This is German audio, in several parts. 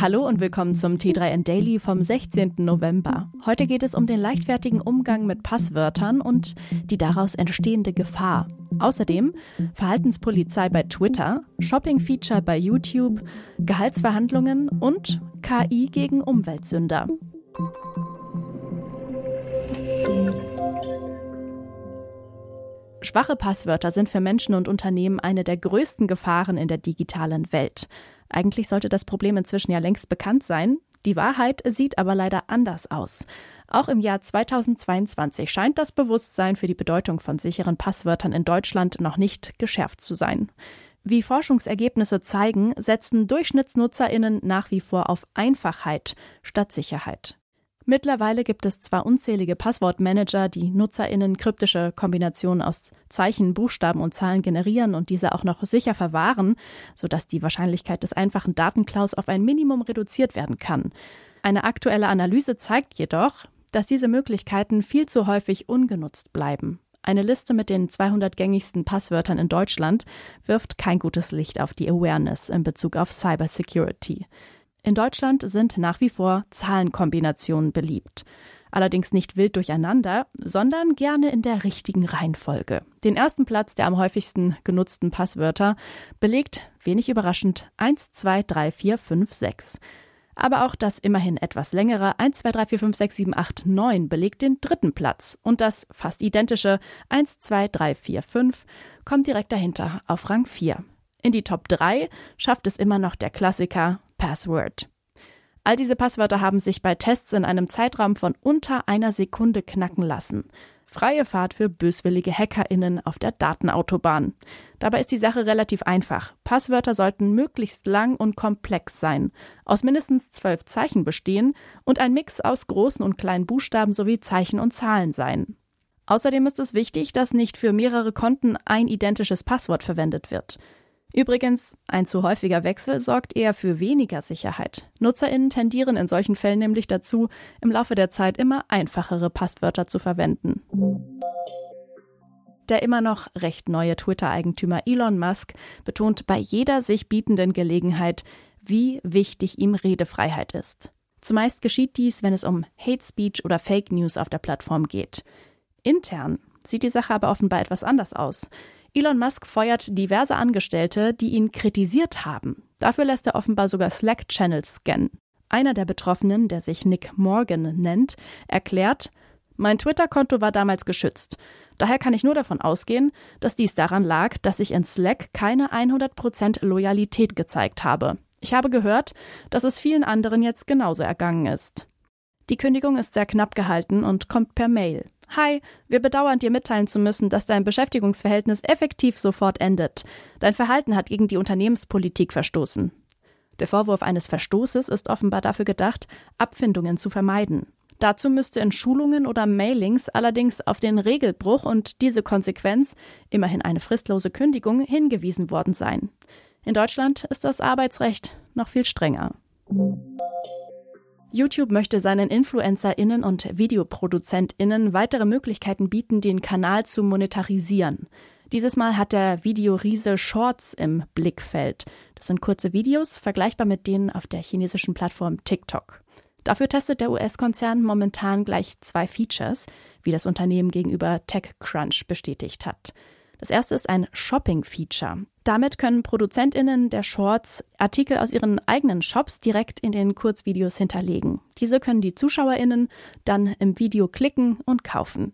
Hallo und willkommen zum T3N Daily vom 16. November. Heute geht es um den leichtfertigen Umgang mit Passwörtern und die daraus entstehende Gefahr. Außerdem Verhaltenspolizei bei Twitter, Shopping-Feature bei YouTube, Gehaltsverhandlungen und KI gegen Umweltsünder. Schwache Passwörter sind für Menschen und Unternehmen eine der größten Gefahren in der digitalen Welt. Eigentlich sollte das Problem inzwischen ja längst bekannt sein. Die Wahrheit sieht aber leider anders aus. Auch im Jahr 2022 scheint das Bewusstsein für die Bedeutung von sicheren Passwörtern in Deutschland noch nicht geschärft zu sein. Wie Forschungsergebnisse zeigen, setzen Durchschnittsnutzerinnen nach wie vor auf Einfachheit statt Sicherheit. Mittlerweile gibt es zwar unzählige Passwortmanager, die NutzerInnen kryptische Kombinationen aus Zeichen, Buchstaben und Zahlen generieren und diese auch noch sicher verwahren, sodass die Wahrscheinlichkeit des einfachen Datenklaus auf ein Minimum reduziert werden kann. Eine aktuelle Analyse zeigt jedoch, dass diese Möglichkeiten viel zu häufig ungenutzt bleiben. Eine Liste mit den 200 gängigsten Passwörtern in Deutschland wirft kein gutes Licht auf die Awareness in Bezug auf Cybersecurity. In Deutschland sind nach wie vor Zahlenkombinationen beliebt. Allerdings nicht wild durcheinander, sondern gerne in der richtigen Reihenfolge. Den ersten Platz der am häufigsten genutzten Passwörter belegt, wenig überraschend, 1, 2, 3, 4, 5, 6. Aber auch das immerhin etwas längere 1, 2, 3, 4, 5, 6, 7, 8, 9 belegt den dritten Platz. Und das fast identische 1, 2, 3, 4, 5 kommt direkt dahinter auf Rang 4. In die Top 3 schafft es immer noch der Klassiker Password. All diese Passwörter haben sich bei Tests in einem Zeitraum von unter einer Sekunde knacken lassen. Freie Fahrt für böswillige HackerInnen auf der Datenautobahn. Dabei ist die Sache relativ einfach. Passwörter sollten möglichst lang und komplex sein, aus mindestens zwölf Zeichen bestehen und ein Mix aus großen und kleinen Buchstaben sowie Zeichen und Zahlen sein. Außerdem ist es wichtig, dass nicht für mehrere Konten ein identisches Passwort verwendet wird. Übrigens, ein zu häufiger Wechsel sorgt eher für weniger Sicherheit. Nutzerinnen tendieren in solchen Fällen nämlich dazu, im Laufe der Zeit immer einfachere Passwörter zu verwenden. Der immer noch recht neue Twitter-Eigentümer Elon Musk betont bei jeder sich bietenden Gelegenheit, wie wichtig ihm Redefreiheit ist. Zumeist geschieht dies, wenn es um Hate Speech oder Fake News auf der Plattform geht. Intern sieht die Sache aber offenbar etwas anders aus. Elon Musk feuert diverse Angestellte, die ihn kritisiert haben. Dafür lässt er offenbar sogar Slack-Channels scannen. Einer der Betroffenen, der sich Nick Morgan nennt, erklärt, mein Twitter-Konto war damals geschützt. Daher kann ich nur davon ausgehen, dass dies daran lag, dass ich in Slack keine 100% Loyalität gezeigt habe. Ich habe gehört, dass es vielen anderen jetzt genauso ergangen ist. Die Kündigung ist sehr knapp gehalten und kommt per Mail. Hi, wir bedauern dir mitteilen zu müssen, dass dein Beschäftigungsverhältnis effektiv sofort endet. Dein Verhalten hat gegen die Unternehmenspolitik verstoßen. Der Vorwurf eines Verstoßes ist offenbar dafür gedacht, Abfindungen zu vermeiden. Dazu müsste in Schulungen oder Mailings allerdings auf den Regelbruch und diese Konsequenz, immerhin eine fristlose Kündigung, hingewiesen worden sein. In Deutschland ist das Arbeitsrecht noch viel strenger. YouTube möchte seinen InfluencerInnen und VideoproduzentInnen weitere Möglichkeiten bieten, den Kanal zu monetarisieren. Dieses Mal hat der Videoriese Shorts im Blickfeld. Das sind kurze Videos, vergleichbar mit denen auf der chinesischen Plattform TikTok. Dafür testet der US-Konzern momentan gleich zwei Features, wie das Unternehmen gegenüber TechCrunch bestätigt hat. Das erste ist ein Shopping-Feature. Damit können ProduzentInnen der Shorts Artikel aus ihren eigenen Shops direkt in den Kurzvideos hinterlegen. Diese können die ZuschauerInnen dann im Video klicken und kaufen.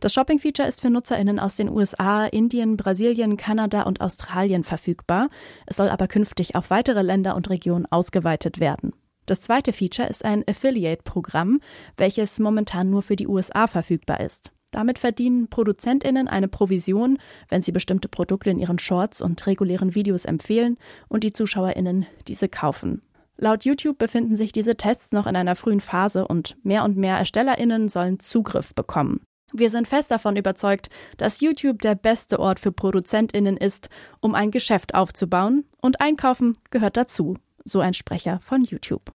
Das Shopping-Feature ist für NutzerInnen aus den USA, Indien, Brasilien, Kanada und Australien verfügbar. Es soll aber künftig auf weitere Länder und Regionen ausgeweitet werden. Das zweite Feature ist ein Affiliate-Programm, welches momentan nur für die USA verfügbar ist. Damit verdienen ProduzentInnen eine Provision, wenn sie bestimmte Produkte in ihren Shorts und regulären Videos empfehlen und die ZuschauerInnen diese kaufen. Laut YouTube befinden sich diese Tests noch in einer frühen Phase und mehr und mehr ErstellerInnen sollen Zugriff bekommen. Wir sind fest davon überzeugt, dass YouTube der beste Ort für ProduzentInnen ist, um ein Geschäft aufzubauen und Einkaufen gehört dazu, so ein Sprecher von YouTube.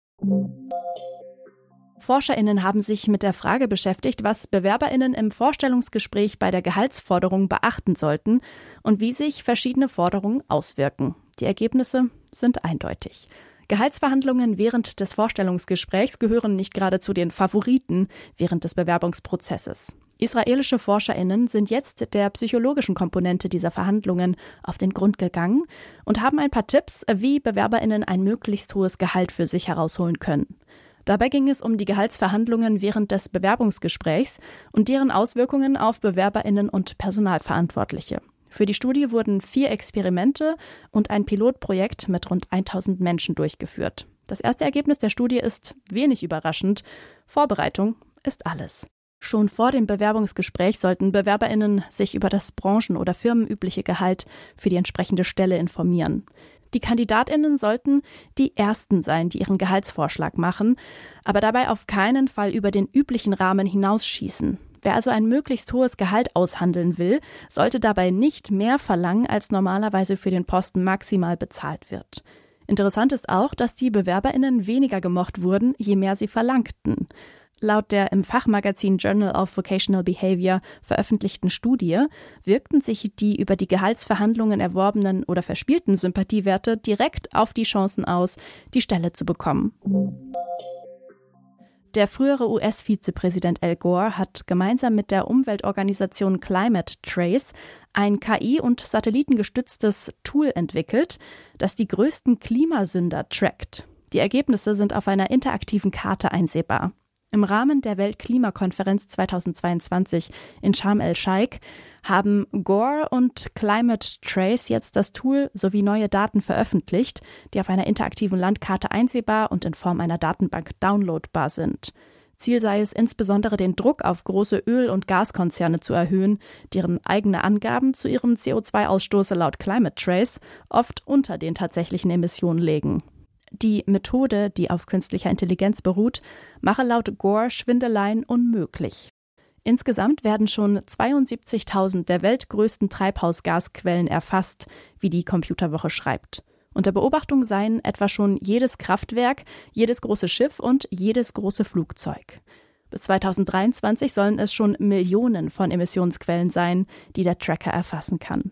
ForscherInnen haben sich mit der Frage beschäftigt, was BewerberInnen im Vorstellungsgespräch bei der Gehaltsforderung beachten sollten und wie sich verschiedene Forderungen auswirken. Die Ergebnisse sind eindeutig. Gehaltsverhandlungen während des Vorstellungsgesprächs gehören nicht gerade zu den Favoriten während des Bewerbungsprozesses. Israelische Forscherinnen sind jetzt der psychologischen Komponente dieser Verhandlungen auf den Grund gegangen und haben ein paar Tipps, wie Bewerberinnen ein möglichst hohes Gehalt für sich herausholen können. Dabei ging es um die Gehaltsverhandlungen während des Bewerbungsgesprächs und deren Auswirkungen auf Bewerberinnen und Personalverantwortliche. Für die Studie wurden vier Experimente und ein Pilotprojekt mit rund 1000 Menschen durchgeführt. Das erste Ergebnis der Studie ist wenig überraschend. Vorbereitung ist alles. Schon vor dem Bewerbungsgespräch sollten Bewerberinnen sich über das branchen- oder firmenübliche Gehalt für die entsprechende Stelle informieren. Die Kandidatinnen sollten die Ersten sein, die ihren Gehaltsvorschlag machen, aber dabei auf keinen Fall über den üblichen Rahmen hinausschießen. Wer also ein möglichst hohes Gehalt aushandeln will, sollte dabei nicht mehr verlangen, als normalerweise für den Posten maximal bezahlt wird. Interessant ist auch, dass die Bewerberinnen weniger gemocht wurden, je mehr sie verlangten. Laut der im Fachmagazin Journal of Vocational Behavior veröffentlichten Studie wirkten sich die über die Gehaltsverhandlungen erworbenen oder verspielten Sympathiewerte direkt auf die Chancen aus, die Stelle zu bekommen. Der frühere US-Vizepräsident Al Gore hat gemeinsam mit der Umweltorganisation Climate Trace ein KI- und satellitengestütztes Tool entwickelt, das die größten Klimasünder trackt. Die Ergebnisse sind auf einer interaktiven Karte einsehbar. Im Rahmen der Weltklimakonferenz 2022 in Sharm el-Sheikh haben Gore und Climate Trace jetzt das Tool sowie neue Daten veröffentlicht, die auf einer interaktiven Landkarte einsehbar und in Form einer Datenbank downloadbar sind. Ziel sei es insbesondere, den Druck auf große Öl- und Gaskonzerne zu erhöhen, deren eigene Angaben zu ihrem CO2-Ausstoße laut Climate Trace oft unter den tatsächlichen Emissionen legen. Die Methode, die auf künstlicher Intelligenz beruht, mache laut Gore Schwindeleien unmöglich. Insgesamt werden schon 72.000 der weltgrößten Treibhausgasquellen erfasst, wie die Computerwoche schreibt. Unter Beobachtung seien etwa schon jedes Kraftwerk, jedes große Schiff und jedes große Flugzeug. Bis 2023 sollen es schon Millionen von Emissionsquellen sein, die der Tracker erfassen kann.